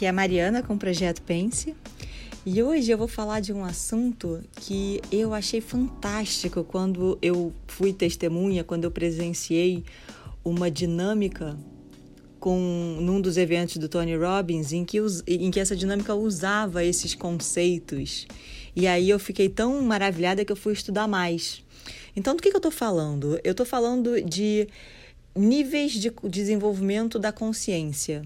aqui é a Mariana com o Projeto Pense. E hoje eu vou falar de um assunto que eu achei fantástico quando eu fui testemunha, quando eu presenciei uma dinâmica com num dos eventos do Tony Robbins em que, em que essa dinâmica usava esses conceitos. E aí eu fiquei tão maravilhada que eu fui estudar mais. Então, do que, que eu estou falando? Eu estou falando de níveis de desenvolvimento da consciência.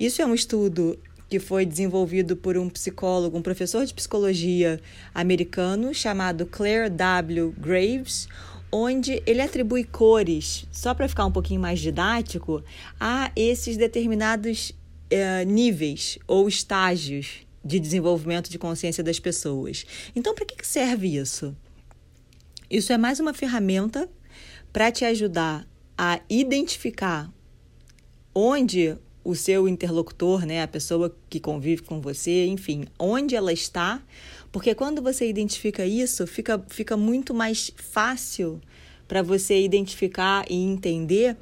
Isso é um estudo que foi desenvolvido por um psicólogo, um professor de psicologia americano chamado Claire W. Graves, onde ele atribui cores, só para ficar um pouquinho mais didático, a esses determinados uh, níveis ou estágios de desenvolvimento de consciência das pessoas. Então, para que serve isso? Isso é mais uma ferramenta para te ajudar a identificar onde o seu interlocutor, né, a pessoa que convive com você, enfim, onde ela está, porque quando você identifica isso, fica, fica muito mais fácil para você identificar e entender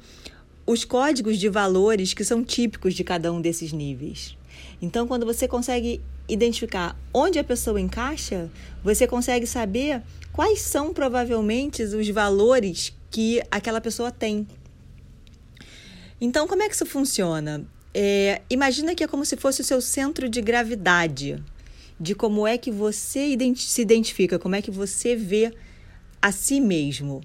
os códigos de valores que são típicos de cada um desses níveis. Então, quando você consegue identificar onde a pessoa encaixa, você consegue saber quais são provavelmente os valores que aquela pessoa tem. Então, como é que isso funciona? É, imagina que é como se fosse o seu centro de gravidade, de como é que você se identifica, como é que você vê a si mesmo.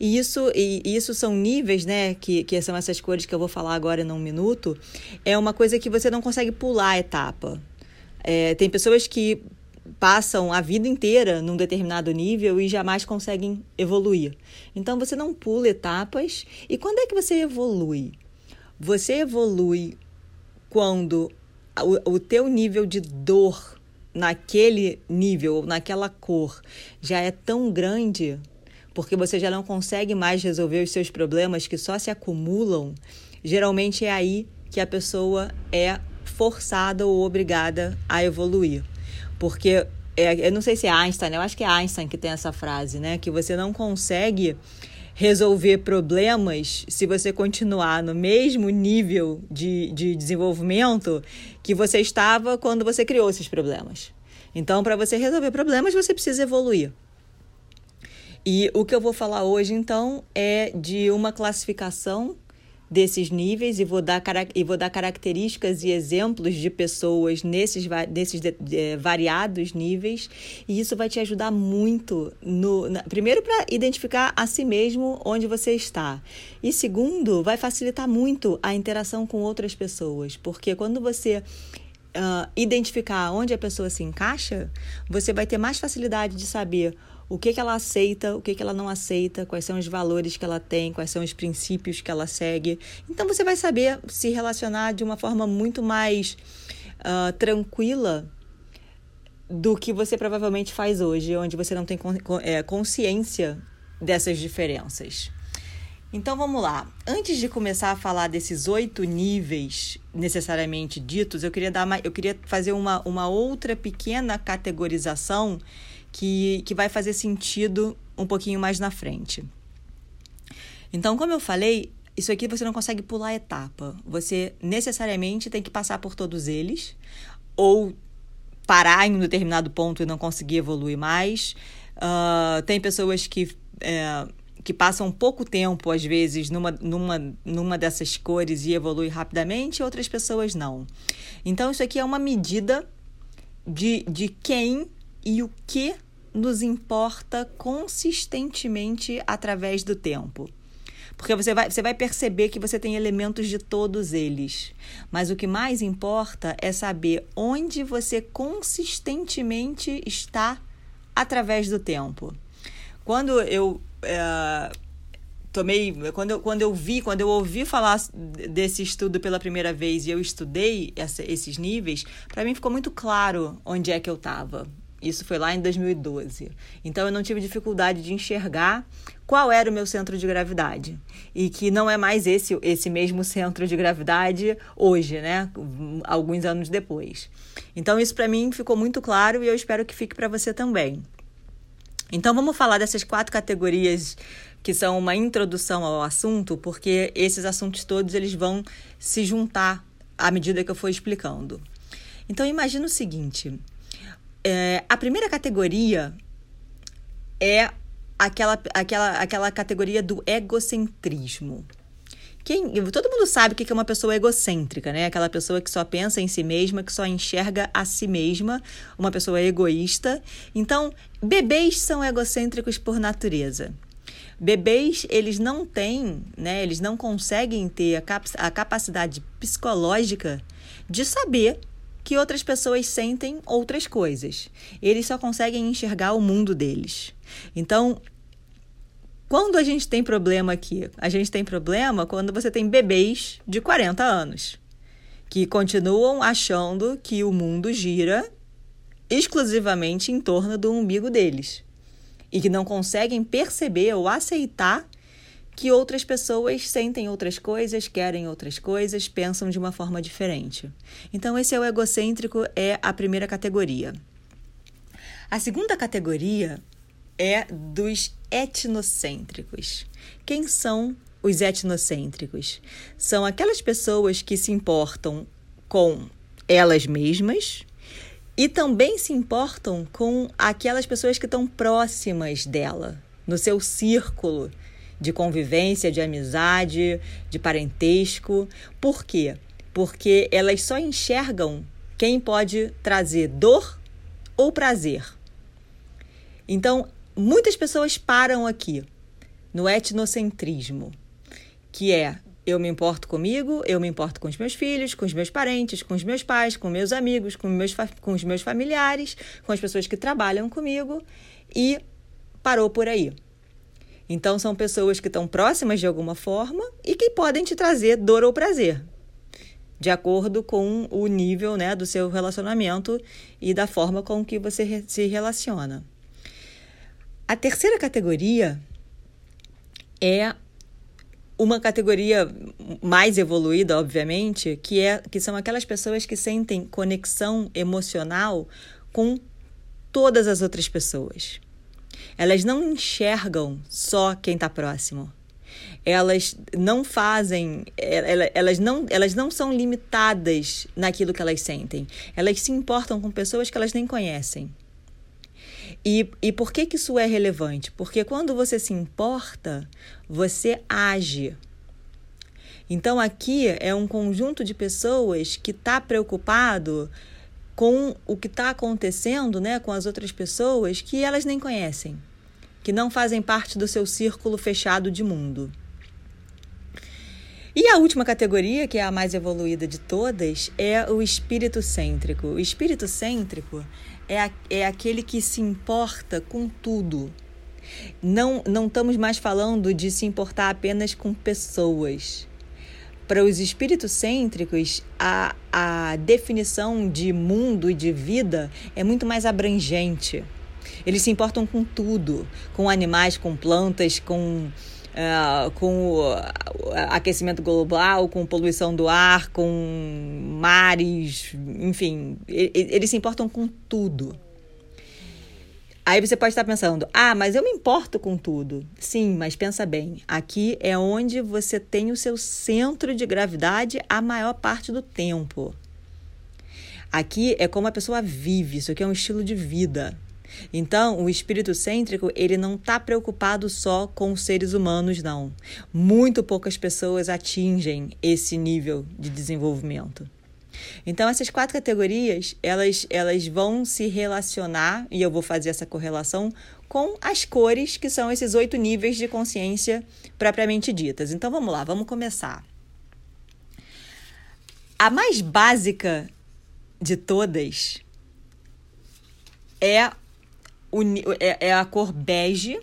E isso, e isso são níveis, né? Que, que são essas cores que eu vou falar agora em um minuto. É uma coisa que você não consegue pular a etapa. É, tem pessoas que passam a vida inteira num determinado nível e jamais conseguem evoluir. Então você não pula etapas. E quando é que você evolui? Você evolui quando o, o teu nível de dor naquele nível, naquela cor, já é tão grande, porque você já não consegue mais resolver os seus problemas que só se acumulam, geralmente é aí que a pessoa é forçada ou obrigada a evoluir. Porque é, eu não sei se é Einstein, eu acho que é Einstein que tem essa frase, né? Que você não consegue resolver problemas se você continuar no mesmo nível de, de desenvolvimento que você estava quando você criou esses problemas. Então, para você resolver problemas, você precisa evoluir. E o que eu vou falar hoje, então, é de uma classificação desses níveis e vou dar, e vou dar características e exemplos de pessoas nesses, nesses de, de, variados níveis. E isso vai te ajudar muito no na, primeiro para identificar a si mesmo onde você está. E segundo vai facilitar muito a interação com outras pessoas porque quando você uh, identificar onde a pessoa se encaixa você vai ter mais facilidade de saber o que, que ela aceita, o que, que ela não aceita, quais são os valores que ela tem, quais são os princípios que ela segue. Então você vai saber se relacionar de uma forma muito mais uh, tranquila do que você provavelmente faz hoje, onde você não tem é, consciência dessas diferenças. Então vamos lá. Antes de começar a falar desses oito níveis necessariamente ditos, eu queria dar uma, eu queria fazer uma, uma outra pequena categorização que, que vai fazer sentido um pouquinho mais na frente. Então, como eu falei, isso aqui você não consegue pular etapa. Você necessariamente tem que passar por todos eles, ou parar em um determinado ponto e não conseguir evoluir mais. Uh, tem pessoas que, é, que passam pouco tempo, às vezes, numa, numa, numa dessas cores e evoluem rapidamente, outras pessoas não. Então, isso aqui é uma medida de, de quem e o que nos importa consistentemente através do tempo. Porque você vai, você vai perceber que você tem elementos de todos eles. Mas o que mais importa é saber onde você consistentemente está através do tempo. Quando eu é, tomei. Quando eu, quando eu vi, quando eu ouvi falar desse estudo pela primeira vez e eu estudei essa, esses níveis, para mim ficou muito claro onde é que eu estava. Isso foi lá em 2012. Então eu não tive dificuldade de enxergar qual era o meu centro de gravidade e que não é mais esse esse mesmo centro de gravidade hoje, né? Alguns anos depois. Então isso para mim ficou muito claro e eu espero que fique para você também. Então vamos falar dessas quatro categorias que são uma introdução ao assunto, porque esses assuntos todos eles vão se juntar à medida que eu for explicando. Então, imagina o seguinte: é, a primeira categoria é aquela, aquela, aquela categoria do egocentrismo. Quem, todo mundo sabe o que é uma pessoa egocêntrica, né? Aquela pessoa que só pensa em si mesma, que só enxerga a si mesma, uma pessoa egoísta. Então, bebês são egocêntricos por natureza. Bebês, eles não têm, né? Eles não conseguem ter a, cap a capacidade psicológica de saber que outras pessoas sentem outras coisas. Eles só conseguem enxergar o mundo deles. Então, quando a gente tem problema aqui? A gente tem problema quando você tem bebês de 40 anos que continuam achando que o mundo gira exclusivamente em torno do umbigo deles e que não conseguem perceber ou aceitar que outras pessoas sentem outras coisas, querem outras coisas, pensam de uma forma diferente. Então, esse é o egocêntrico, é a primeira categoria. A segunda categoria é dos etnocêntricos. Quem são os etnocêntricos? São aquelas pessoas que se importam com elas mesmas e também se importam com aquelas pessoas que estão próximas dela, no seu círculo de convivência, de amizade, de parentesco. Por quê? Porque elas só enxergam quem pode trazer dor ou prazer. Então, muitas pessoas param aqui no etnocentrismo, que é eu me importo comigo, eu me importo com os meus filhos, com os meus parentes, com os meus pais, com meus amigos, com, meus com os meus familiares, com as pessoas que trabalham comigo e parou por aí. Então, são pessoas que estão próximas de alguma forma e que podem te trazer dor ou prazer, de acordo com o nível né, do seu relacionamento e da forma com que você se relaciona. A terceira categoria é uma categoria mais evoluída, obviamente, que, é, que são aquelas pessoas que sentem conexão emocional com todas as outras pessoas. Elas não enxergam só quem está próximo. Elas não fazem, elas não, elas não são limitadas naquilo que elas sentem. Elas se importam com pessoas que elas nem conhecem. E, e por que, que isso é relevante? Porque quando você se importa, você age. Então aqui é um conjunto de pessoas que está preocupado com o que está acontecendo né, com as outras pessoas que elas nem conhecem, que não fazem parte do seu círculo fechado de mundo. E a última categoria, que é a mais evoluída de todas, é o espírito cêntrico. O espírito cêntrico é, a, é aquele que se importa com tudo. Não, não estamos mais falando de se importar apenas com pessoas. Para os espíritos cêntricos, a, a definição de mundo e de vida é muito mais abrangente. Eles se importam com tudo, com animais, com plantas, com Uh, com o aquecimento global, com poluição do ar, com mares, enfim, eles se importam com tudo. Aí você pode estar pensando, ah, mas eu me importo com tudo. Sim, mas pensa bem, aqui é onde você tem o seu centro de gravidade a maior parte do tempo. Aqui é como a pessoa vive, isso aqui é um estilo de vida. Então, o espírito cêntrico, ele não está preocupado só com os seres humanos, não. Muito poucas pessoas atingem esse nível de desenvolvimento. Então, essas quatro categorias, elas, elas vão se relacionar, e eu vou fazer essa correlação, com as cores, que são esses oito níveis de consciência propriamente ditas. Então, vamos lá, vamos começar. A mais básica de todas é o, é, é a cor bege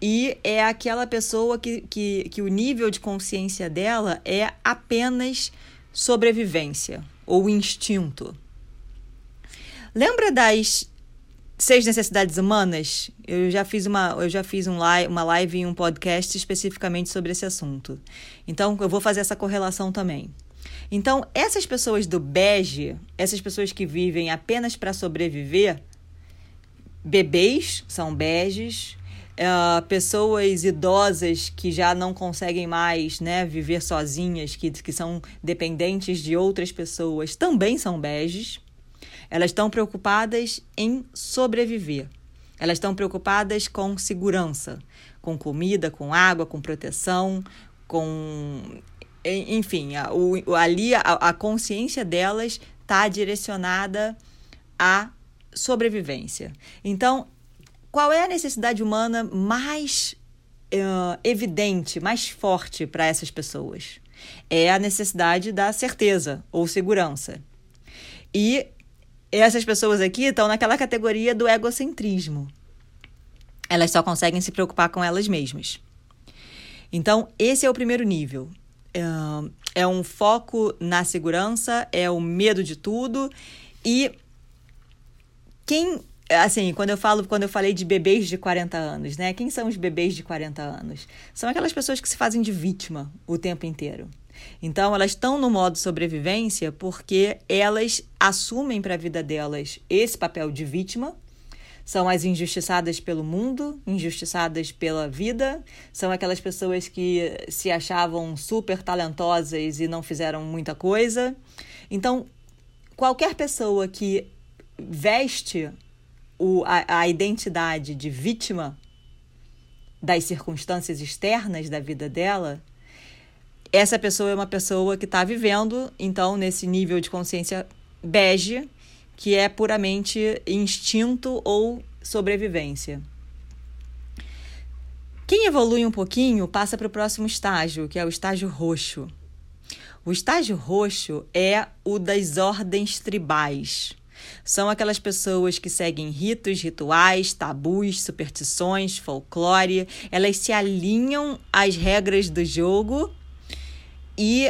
e é aquela pessoa que, que, que o nível de consciência dela é apenas sobrevivência ou instinto. Lembra das seis necessidades humanas? Eu já fiz uma, eu já fiz um live, uma live e um podcast especificamente sobre esse assunto. Então eu vou fazer essa correlação também. Então, essas pessoas do bege, essas pessoas que vivem apenas para sobreviver, bebês são beges, Uh, pessoas idosas que já não conseguem mais né, viver sozinhas, que, que são dependentes de outras pessoas, também são beges. Elas estão preocupadas em sobreviver. Elas estão preocupadas com segurança, com comida, com água, com proteção, com. Enfim, a, o, ali a, a consciência delas está direcionada à sobrevivência. Então, qual é a necessidade humana mais uh, evidente, mais forte para essas pessoas? É a necessidade da certeza ou segurança. E essas pessoas aqui estão naquela categoria do egocentrismo. Elas só conseguem se preocupar com elas mesmas. Então, esse é o primeiro nível. É um foco na segurança, é o medo de tudo. E quem assim, quando eu falo, quando eu falei de bebês de 40 anos, né? Quem são os bebês de 40 anos? São aquelas pessoas que se fazem de vítima o tempo inteiro. Então, elas estão no modo sobrevivência porque elas assumem para a vida delas esse papel de vítima. São as injustiçadas pelo mundo, injustiçadas pela vida, são aquelas pessoas que se achavam super talentosas e não fizeram muita coisa. Então, qualquer pessoa que veste o, a, a identidade de vítima das circunstâncias externas da vida dela, essa pessoa é uma pessoa que está vivendo, então, nesse nível de consciência bege, que é puramente instinto ou sobrevivência. Quem evolui um pouquinho passa para o próximo estágio, que é o estágio roxo. O estágio roxo é o das ordens tribais. São aquelas pessoas que seguem ritos, rituais, tabus, superstições, folclore. Elas se alinham às regras do jogo e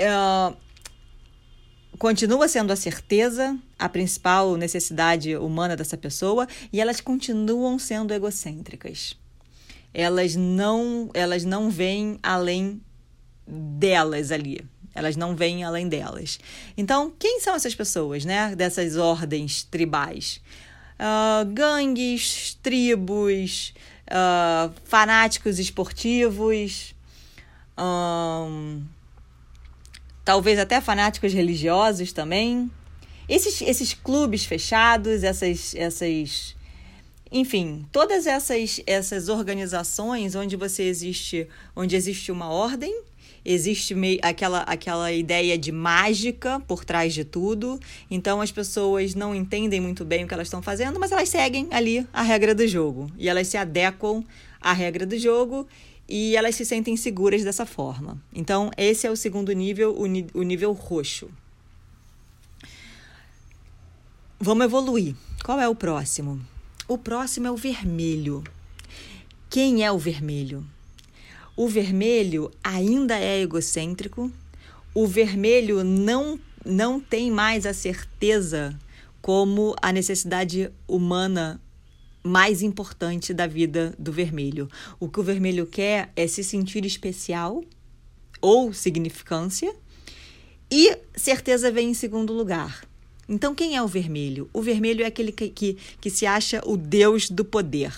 uh, continua sendo a certeza a principal necessidade humana dessa pessoa e elas continuam sendo egocêntricas. Elas não, elas não veem além delas ali. Elas não veem além delas. Então, quem são essas pessoas, né? Dessas ordens tribais? Uh, gangues, tribos, uh, fanáticos esportivos, um, talvez até fanáticos religiosos também. Esses, esses clubes fechados, essas, essas, enfim, todas essas, essas organizações onde você existe, onde existe uma ordem, existe meio, aquela, aquela ideia de mágica por trás de tudo. Então as pessoas não entendem muito bem o que elas estão fazendo, mas elas seguem ali a regra do jogo e elas se adequam à regra do jogo e elas se sentem seguras dessa forma. Então, esse é o segundo nível, o, o nível roxo. Vamos evoluir. Qual é o próximo? O próximo é o vermelho. Quem é o vermelho? O vermelho ainda é egocêntrico. O vermelho não, não tem mais a certeza como a necessidade humana mais importante da vida do vermelho. O que o vermelho quer é se sentir especial ou significância e certeza vem em segundo lugar. Então, quem é o vermelho? O vermelho é aquele que, que, que se acha o deus do poder.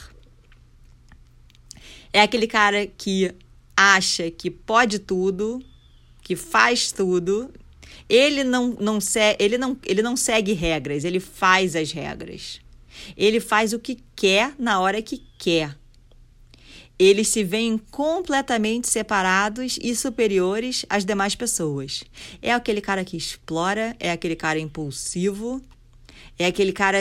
É aquele cara que acha que pode tudo, que faz tudo. Ele não, não, ele não, ele não segue regras, ele faz as regras. Ele faz o que quer na hora que quer. Eles se veem completamente separados e superiores às demais pessoas. É aquele cara que explora, é aquele cara impulsivo, é aquele cara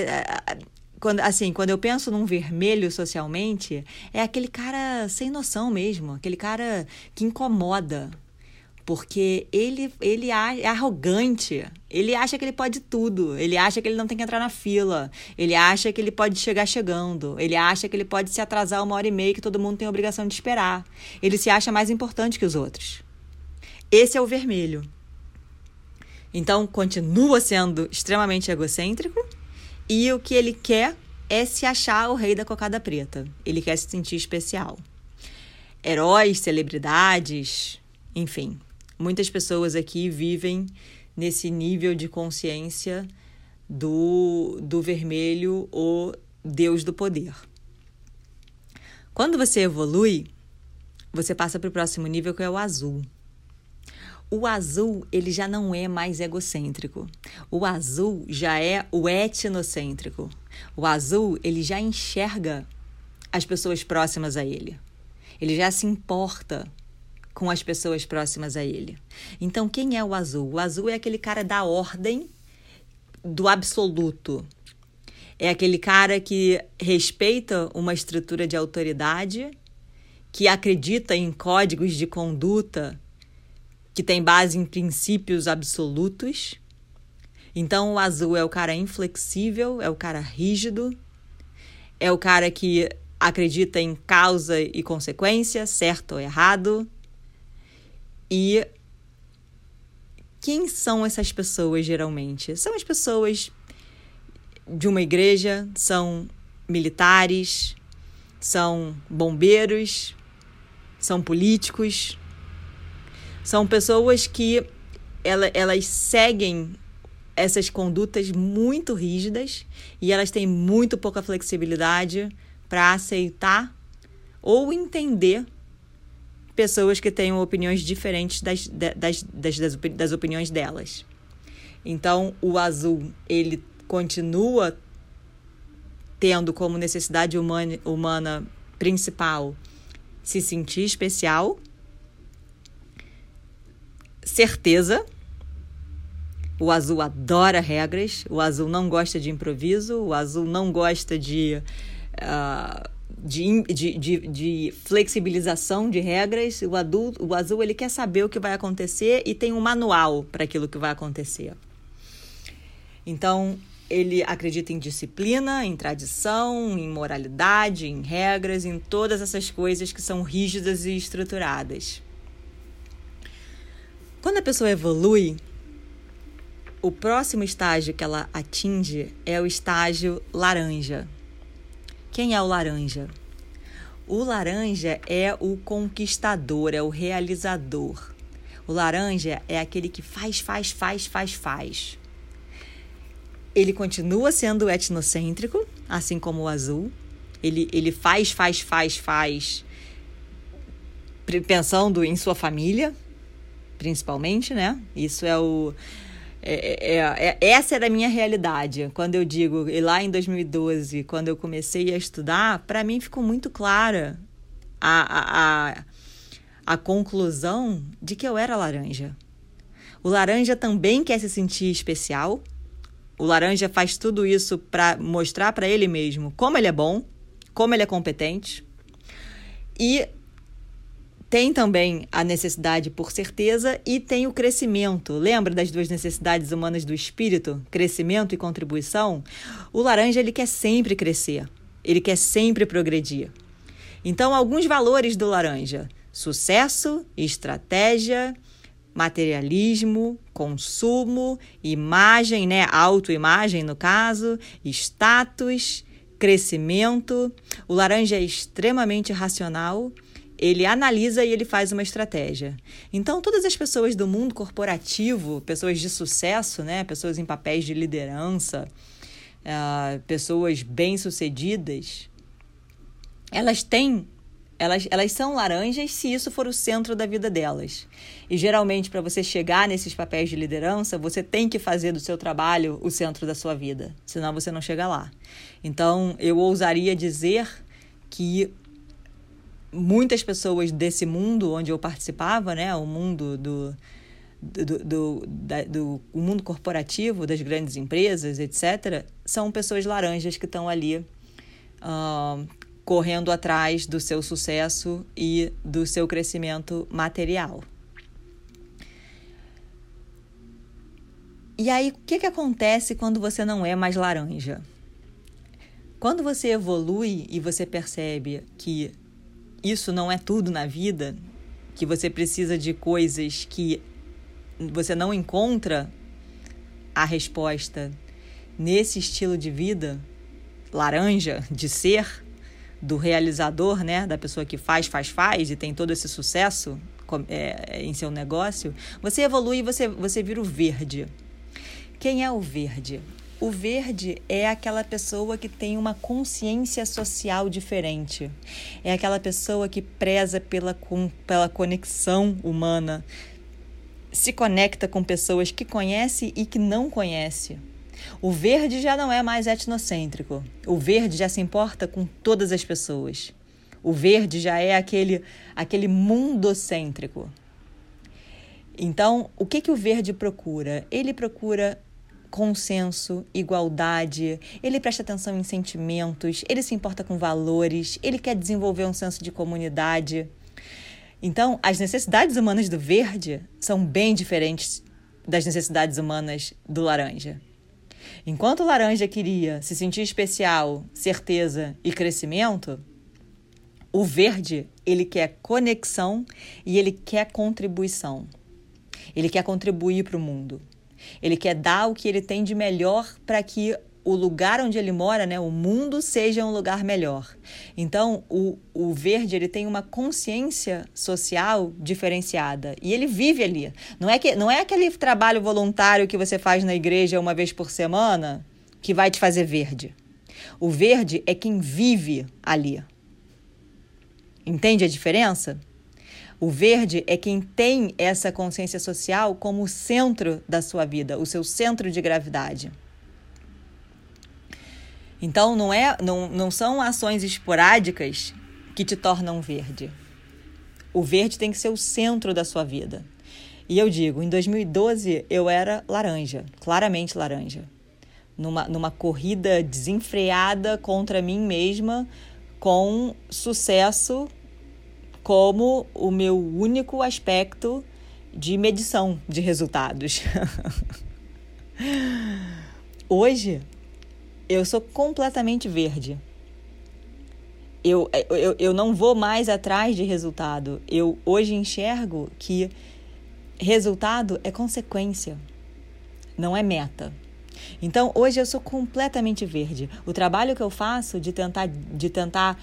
quando, assim, quando eu penso num vermelho socialmente, é aquele cara sem noção mesmo, aquele cara que incomoda, porque ele, ele é arrogante. Ele acha que ele pode tudo. Ele acha que ele não tem que entrar na fila. Ele acha que ele pode chegar chegando. Ele acha que ele pode se atrasar uma hora e meia que todo mundo tem a obrigação de esperar. Ele se acha mais importante que os outros. Esse é o vermelho. Então, continua sendo extremamente egocêntrico e o que ele quer é se achar o rei da cocada preta. Ele quer se sentir especial. Heróis, celebridades, enfim, Muitas pessoas aqui vivem nesse nível de consciência do, do vermelho ou Deus do poder. Quando você evolui, você passa para o próximo nível que é o azul. O azul, ele já não é mais egocêntrico. O azul já é o etnocêntrico. O azul, ele já enxerga as pessoas próximas a ele. Ele já se importa com as pessoas próximas a ele. Então, quem é o azul? O azul é aquele cara da ordem do absoluto. É aquele cara que respeita uma estrutura de autoridade, que acredita em códigos de conduta que tem base em princípios absolutos. Então, o azul é o cara inflexível, é o cara rígido, é o cara que acredita em causa e consequência, certo ou errado. E quem são essas pessoas geralmente? São as pessoas de uma igreja, são militares, são bombeiros, são políticos, são pessoas que elas seguem essas condutas muito rígidas e elas têm muito pouca flexibilidade para aceitar ou entender pessoas que tenham opiniões diferentes das, das, das, das, das opiniões delas. Então, o azul, ele continua tendo como necessidade humana, humana principal se sentir especial certeza. O azul adora regras, o azul não gosta de improviso, o azul não gosta de, uh, de, de, de, de, flexibilização de regras. O, adulto, o azul ele quer saber o que vai acontecer e tem um manual para aquilo que vai acontecer. Então, ele acredita em disciplina, em tradição, em moralidade, em regras, em todas essas coisas que são rígidas e estruturadas. Quando a pessoa evolui, o próximo estágio que ela atinge é o estágio laranja. Quem é o laranja? O laranja é o conquistador, é o realizador. O laranja é aquele que faz, faz, faz, faz, faz. Ele continua sendo etnocêntrico, assim como o azul. Ele, ele faz, faz, faz, faz, pensando em sua família, principalmente, né? Isso é o. É, é, é, é, essa era a minha realidade. Quando eu digo, e lá em 2012, quando eu comecei a estudar, para mim ficou muito clara a, a, a conclusão de que eu era laranja. O laranja também quer se sentir especial. O laranja faz tudo isso para mostrar para ele mesmo como ele é bom, como ele é competente. E tem também a necessidade por certeza e tem o crescimento. Lembra das duas necessidades humanas do espírito, crescimento e contribuição? O laranja ele quer sempre crescer, ele quer sempre progredir. Então, alguns valores do laranja: sucesso, estratégia, materialismo, consumo, imagem, né, autoimagem no caso, status, crescimento. O laranja é extremamente racional ele analisa e ele faz uma estratégia. Então, todas as pessoas do mundo corporativo, pessoas de sucesso, né, pessoas em papéis de liderança, uh, pessoas bem-sucedidas, elas têm elas, elas são laranjas se isso for o centro da vida delas. E geralmente, para você chegar nesses papéis de liderança, você tem que fazer do seu trabalho o centro da sua vida, senão você não chega lá. Então, eu ousaria dizer que muitas pessoas desse mundo onde eu participava, né, o mundo do, do, do, da, do o mundo corporativo, das grandes empresas, etc., são pessoas laranjas que estão ali uh, correndo atrás do seu sucesso e do seu crescimento material. E aí, o que, que acontece quando você não é mais laranja? Quando você evolui e você percebe que isso não é tudo na vida, que você precisa de coisas que você não encontra a resposta nesse estilo de vida laranja de ser do realizador, né, da pessoa que faz, faz, faz e tem todo esse sucesso é, em seu negócio, você evolui e você, você vira o verde. Quem é o verde? O verde é aquela pessoa que tem uma consciência social diferente. É aquela pessoa que preza pela, pela conexão humana, se conecta com pessoas que conhece e que não conhece. O verde já não é mais etnocêntrico. O verde já se importa com todas as pessoas. O verde já é aquele, aquele mundocêntrico. Então, o que, que o verde procura? Ele procura consenso, igualdade, ele presta atenção em sentimentos, ele se importa com valores, ele quer desenvolver um senso de comunidade. Então, as necessidades humanas do verde são bem diferentes das necessidades humanas do laranja. Enquanto o laranja queria se sentir especial, certeza e crescimento, o verde, ele quer conexão e ele quer contribuição. Ele quer contribuir para o mundo. Ele quer dar o que ele tem de melhor para que o lugar onde ele mora, né, o mundo seja um lugar melhor. Então, o, o verde ele tem uma consciência social diferenciada e ele vive ali. Não é que não é aquele trabalho voluntário que você faz na igreja uma vez por semana que vai te fazer verde. O verde é quem vive ali. Entende a diferença? O verde é quem tem essa consciência social como centro da sua vida, o seu centro de gravidade. Então não é, não, não são ações esporádicas que te tornam verde. O verde tem que ser o centro da sua vida. E eu digo, em 2012 eu era laranja, claramente laranja. Numa, numa corrida desenfreada contra mim mesma, com sucesso como o meu único aspecto de medição de resultados. Hoje, eu sou completamente verde. Eu, eu, eu não vou mais atrás de resultado. Eu hoje enxergo que resultado é consequência, não é meta. Então, hoje eu sou completamente verde. O trabalho que eu faço de tentar, de tentar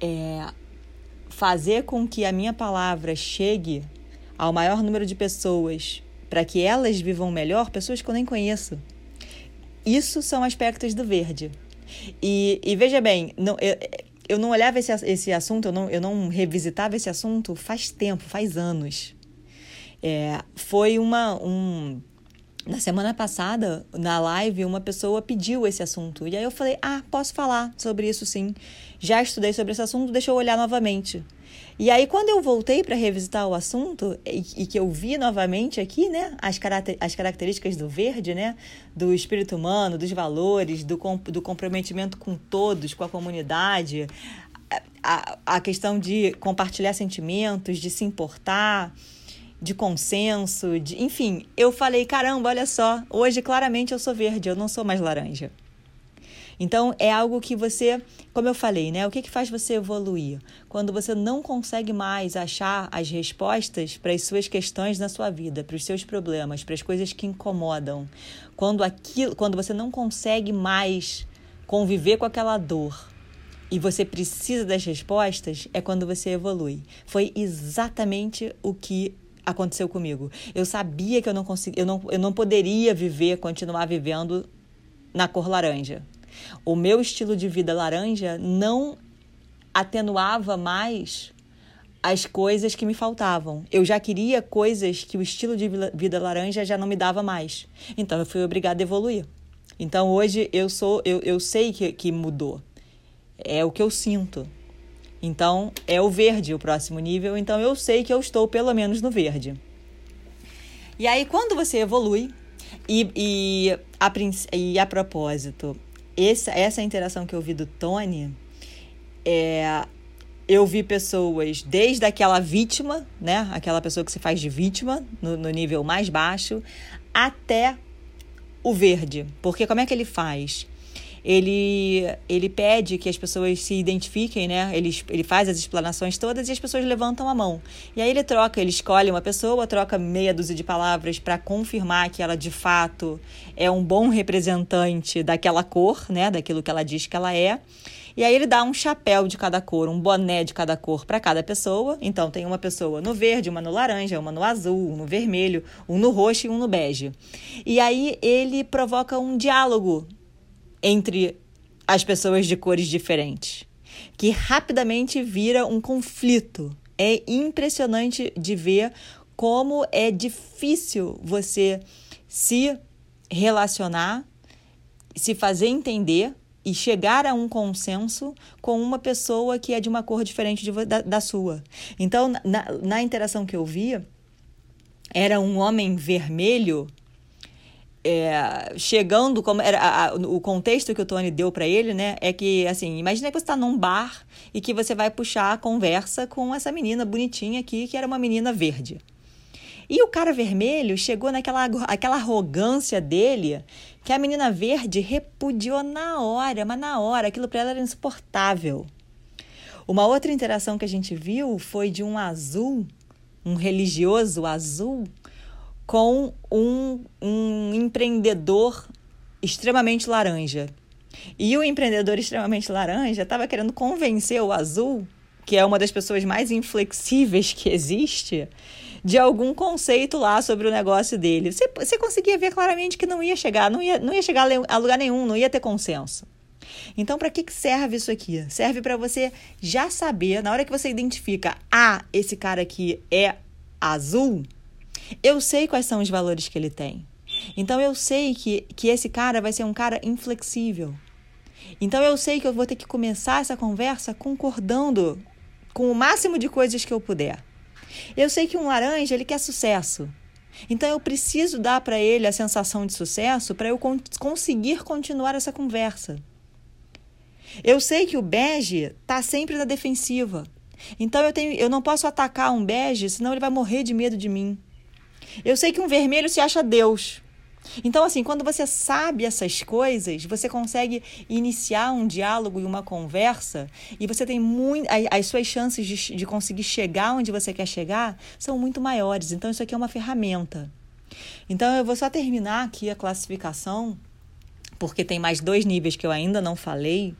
é, fazer com que a minha palavra chegue ao maior número de pessoas para que elas vivam melhor, pessoas que eu nem conheço. Isso são aspectos do verde. E, e veja bem, não, eu, eu não olhava esse, esse assunto, eu não, eu não revisitava esse assunto faz tempo, faz anos. É, foi uma. Um, na semana passada, na live, uma pessoa pediu esse assunto. E aí eu falei: ah, posso falar sobre isso sim. Já estudei sobre esse assunto, deixa eu olhar novamente. E aí, quando eu voltei para revisitar o assunto e, e, que eu vi novamente aqui, né, as, caracter, as características do verde, né, do espírito humano, dos valores, do, do comprometimento com todos, com a comunidade, a, a questão de compartilhar sentimentos, de se importar, de consenso, de, enfim, eu falei, caramba, olha só, hoje claramente eu sou verde, eu não sou mais laranja. Então é algo que você, como eu falei, né? O que, que faz você evoluir? Quando você não consegue mais achar as respostas para as suas questões na sua vida, para os seus problemas, para as coisas que incomodam. Quando aquilo, quando você não consegue mais conviver com aquela dor, e você precisa das respostas, é quando você evolui. Foi exatamente o que aconteceu comigo. Eu sabia que eu não conseguia, eu não, eu não poderia viver, continuar vivendo na cor laranja. O meu estilo de vida laranja não atenuava mais as coisas que me faltavam. Eu já queria coisas que o estilo de vida laranja já não me dava mais. Então eu fui obrigada a evoluir. Então hoje eu sou, eu, eu sei que, que mudou. É o que eu sinto. Então, é o verde o próximo nível, então eu sei que eu estou pelo menos no verde. E aí, quando você evolui, e, e, a, e a propósito, essa, essa interação que eu vi do Tony, é, eu vi pessoas desde aquela vítima, né? Aquela pessoa que se faz de vítima, no, no nível mais baixo, até o verde. Porque como é que ele faz? Ele, ele pede que as pessoas se identifiquem, né? Ele, ele faz as explanações todas e as pessoas levantam a mão. E aí ele troca, ele escolhe uma pessoa, troca meia dúzia de palavras para confirmar que ela de fato é um bom representante daquela cor, né? Daquilo que ela diz que ela é. E aí ele dá um chapéu de cada cor, um boné de cada cor para cada pessoa. Então tem uma pessoa no verde, uma no laranja, uma no azul, um no vermelho, um no roxo e um no bege. E aí ele provoca um diálogo entre as pessoas de cores diferentes, que rapidamente vira um conflito. É impressionante de ver como é difícil você se relacionar, se fazer entender e chegar a um consenso com uma pessoa que é de uma cor diferente de, da, da sua. Então, na, na interação que eu via, era um homem vermelho é, chegando como era a, a, o contexto que o Tony deu para ele, né, é que assim, imagina que você está num bar e que você vai puxar a conversa com essa menina bonitinha aqui, que era uma menina verde. E o cara vermelho chegou naquela aquela arrogância dele que a menina verde repudiou na hora, mas na hora, aquilo para ela era insuportável. Uma outra interação que a gente viu foi de um azul, um religioso azul, com um, um empreendedor extremamente laranja. E o empreendedor extremamente laranja estava querendo convencer o azul, que é uma das pessoas mais inflexíveis que existe, de algum conceito lá sobre o negócio dele. Você, você conseguia ver claramente que não ia chegar, não ia, não ia chegar a lugar nenhum, não ia ter consenso. Então, para que, serve isso aqui? Serve para você já saber, na hora que você identifica, ah, esse cara aqui é azul, eu sei quais são os valores que ele tem. Então, eu sei que, que esse cara vai ser um cara inflexível. Então, eu sei que eu vou ter que começar essa conversa concordando com o máximo de coisas que eu puder. Eu sei que um laranja ele quer sucesso. Então eu preciso dar para ele a sensação de sucesso para eu con conseguir continuar essa conversa. Eu sei que o bege está sempre na defensiva. Então eu, tenho, eu não posso atacar um bege, senão ele vai morrer de medo de mim. Eu sei que um vermelho se acha Deus. Então, assim, quando você sabe essas coisas, você consegue iniciar um diálogo e uma conversa e você tem muito. As suas chances de, de conseguir chegar onde você quer chegar são muito maiores. Então, isso aqui é uma ferramenta. Então, eu vou só terminar aqui a classificação, porque tem mais dois níveis que eu ainda não falei,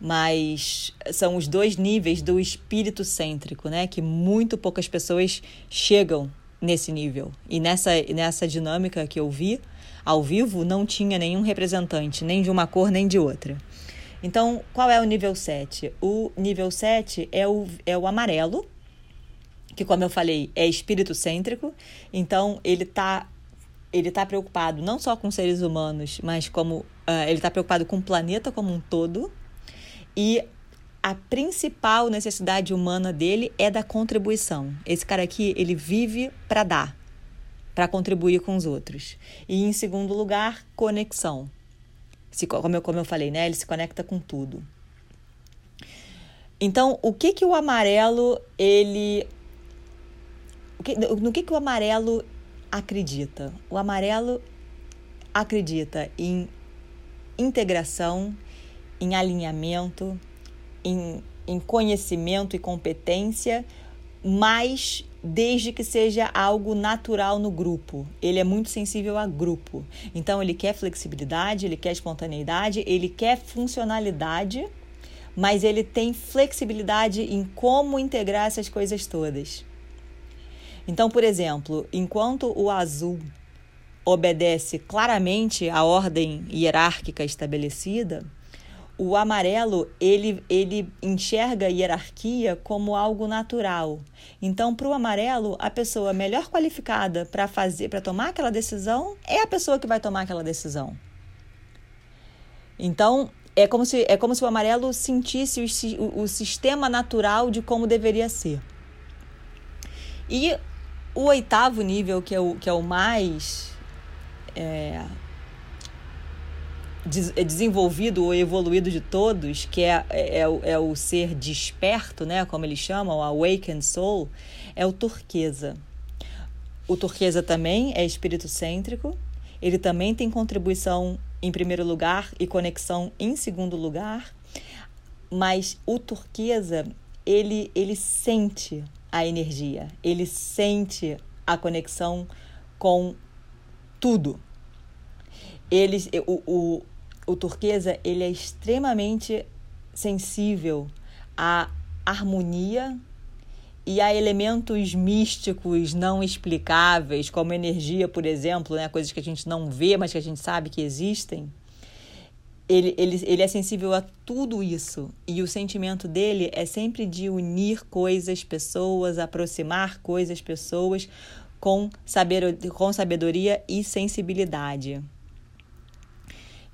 mas são os dois níveis do espírito cêntrico, né? Que muito poucas pessoas chegam nesse nível. E nessa, nessa dinâmica que eu vi, ao vivo, não tinha nenhum representante, nem de uma cor nem de outra. Então, qual é o nível 7? O nível 7 é o, é o amarelo, que, como eu falei, é espírito cêntrico. Então, ele está ele tá preocupado não só com seres humanos, mas como uh, ele está preocupado com o planeta como um todo. E a principal necessidade humana dele é da contribuição. Esse cara aqui, ele vive para dar, para contribuir com os outros. E em segundo lugar, conexão. Se, como, eu, como eu falei, né? Ele se conecta com tudo. Então, o que que o amarelo ele no que que o amarelo acredita? O amarelo acredita em integração, em alinhamento, em, em conhecimento e competência, mas desde que seja algo natural no grupo. Ele é muito sensível a grupo. Então ele quer flexibilidade, ele quer espontaneidade, ele quer funcionalidade, mas ele tem flexibilidade em como integrar essas coisas todas. Então, por exemplo, enquanto o azul obedece claramente à ordem hierárquica estabelecida, o amarelo ele, ele enxerga a hierarquia como algo natural. Então, para o amarelo, a pessoa melhor qualificada para fazer, para tomar aquela decisão é a pessoa que vai tomar aquela decisão. Então, é como se, é como se o amarelo sentisse o, o, o sistema natural de como deveria ser. E o oitavo nível, que é o, que é o mais é, desenvolvido ou evoluído de todos, que é, é, é, o, é o ser desperto, né, como eles chamam, awakened soul, é o turquesa. O turquesa também é espírito cêntrico, ele também tem contribuição em primeiro lugar e conexão em segundo lugar, mas o turquesa, ele, ele sente a energia, ele sente a conexão com tudo. Ele, o, o, o turquesa ele é extremamente sensível à harmonia e a elementos místicos não explicáveis, como energia, por exemplo, né? coisas que a gente não vê, mas que a gente sabe que existem. Ele, ele, ele é sensível a tudo isso. E o sentimento dele é sempre de unir coisas, pessoas, aproximar coisas, pessoas com, saber, com sabedoria e sensibilidade.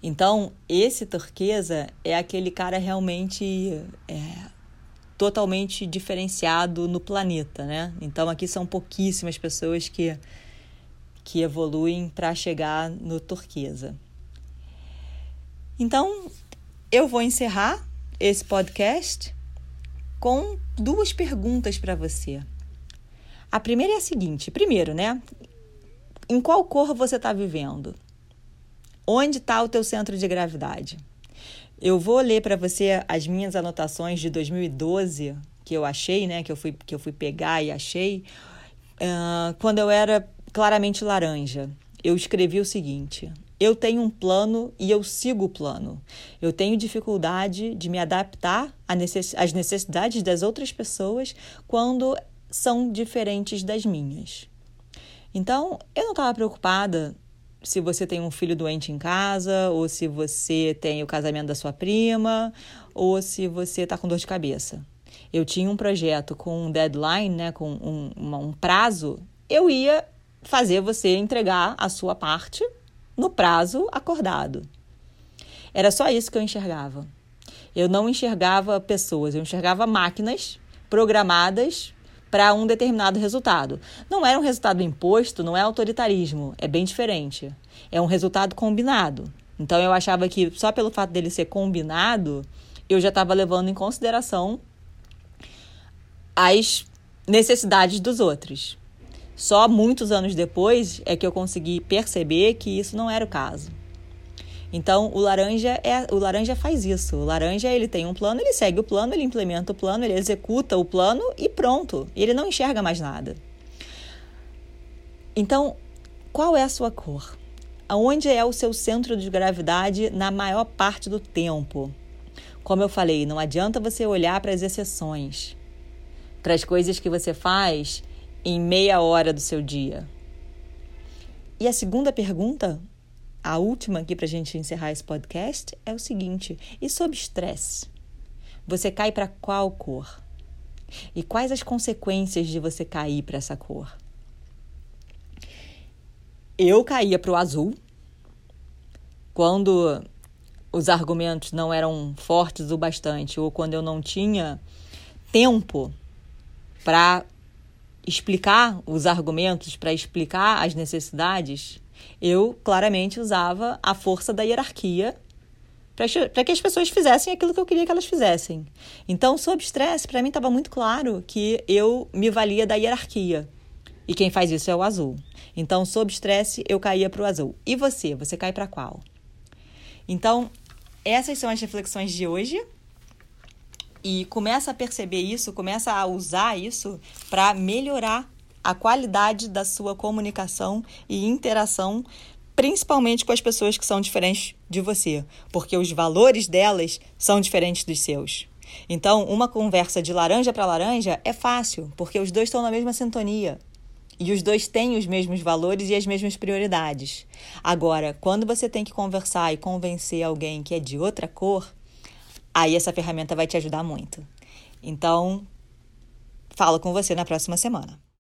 Então, esse turquesa é aquele cara realmente é, totalmente diferenciado no planeta, né? Então, aqui são pouquíssimas pessoas que, que evoluem para chegar no turquesa. Então, eu vou encerrar esse podcast com duas perguntas para você. A primeira é a seguinte: primeiro, né? Em qual cor você está vivendo? Onde está o teu centro de gravidade? Eu vou ler para você as minhas anotações de 2012 que eu achei, né? Que eu fui, que eu fui pegar e achei. Uh, quando eu era claramente laranja, eu escrevi o seguinte: eu tenho um plano e eu sigo o plano. Eu tenho dificuldade de me adaptar às necessidades das outras pessoas quando são diferentes das minhas. Então, eu não estava preocupada se você tem um filho doente em casa, ou se você tem o casamento da sua prima, ou se você está com dor de cabeça. Eu tinha um projeto com um deadline, né, com um, um prazo, eu ia fazer você entregar a sua parte no prazo acordado. Era só isso que eu enxergava. Eu não enxergava pessoas, eu enxergava máquinas programadas para um determinado resultado. Não era um resultado imposto, não é autoritarismo, é bem diferente. É um resultado combinado. Então eu achava que só pelo fato dele ser combinado, eu já estava levando em consideração as necessidades dos outros. Só muitos anos depois é que eu consegui perceber que isso não era o caso. Então, o laranja é o laranja faz isso. O laranja, ele tem um plano, ele segue o plano, ele implementa o plano, ele executa o plano e pronto. Ele não enxerga mais nada. Então, qual é a sua cor? Aonde é o seu centro de gravidade na maior parte do tempo? Como eu falei, não adianta você olhar para as exceções, para as coisas que você faz em meia hora do seu dia. E a segunda pergunta a última aqui para a gente encerrar esse podcast é o seguinte: e sob estresse? Você cai para qual cor? E quais as consequências de você cair para essa cor? Eu caía para o azul quando os argumentos não eram fortes o bastante ou quando eu não tinha tempo para explicar os argumentos, para explicar as necessidades eu claramente usava a força da hierarquia para que as pessoas fizessem aquilo que eu queria que elas fizessem. Então, sob estresse, para mim estava muito claro que eu me valia da hierarquia. E quem faz isso é o azul. Então, sob estresse, eu caía para o azul. E você? Você cai para qual? Então, essas são as reflexões de hoje. E começa a perceber isso, começa a usar isso para melhorar a qualidade da sua comunicação e interação, principalmente com as pessoas que são diferentes de você, porque os valores delas são diferentes dos seus. Então, uma conversa de laranja para laranja é fácil, porque os dois estão na mesma sintonia. E os dois têm os mesmos valores e as mesmas prioridades. Agora, quando você tem que conversar e convencer alguém que é de outra cor, aí essa ferramenta vai te ajudar muito. Então, falo com você na próxima semana.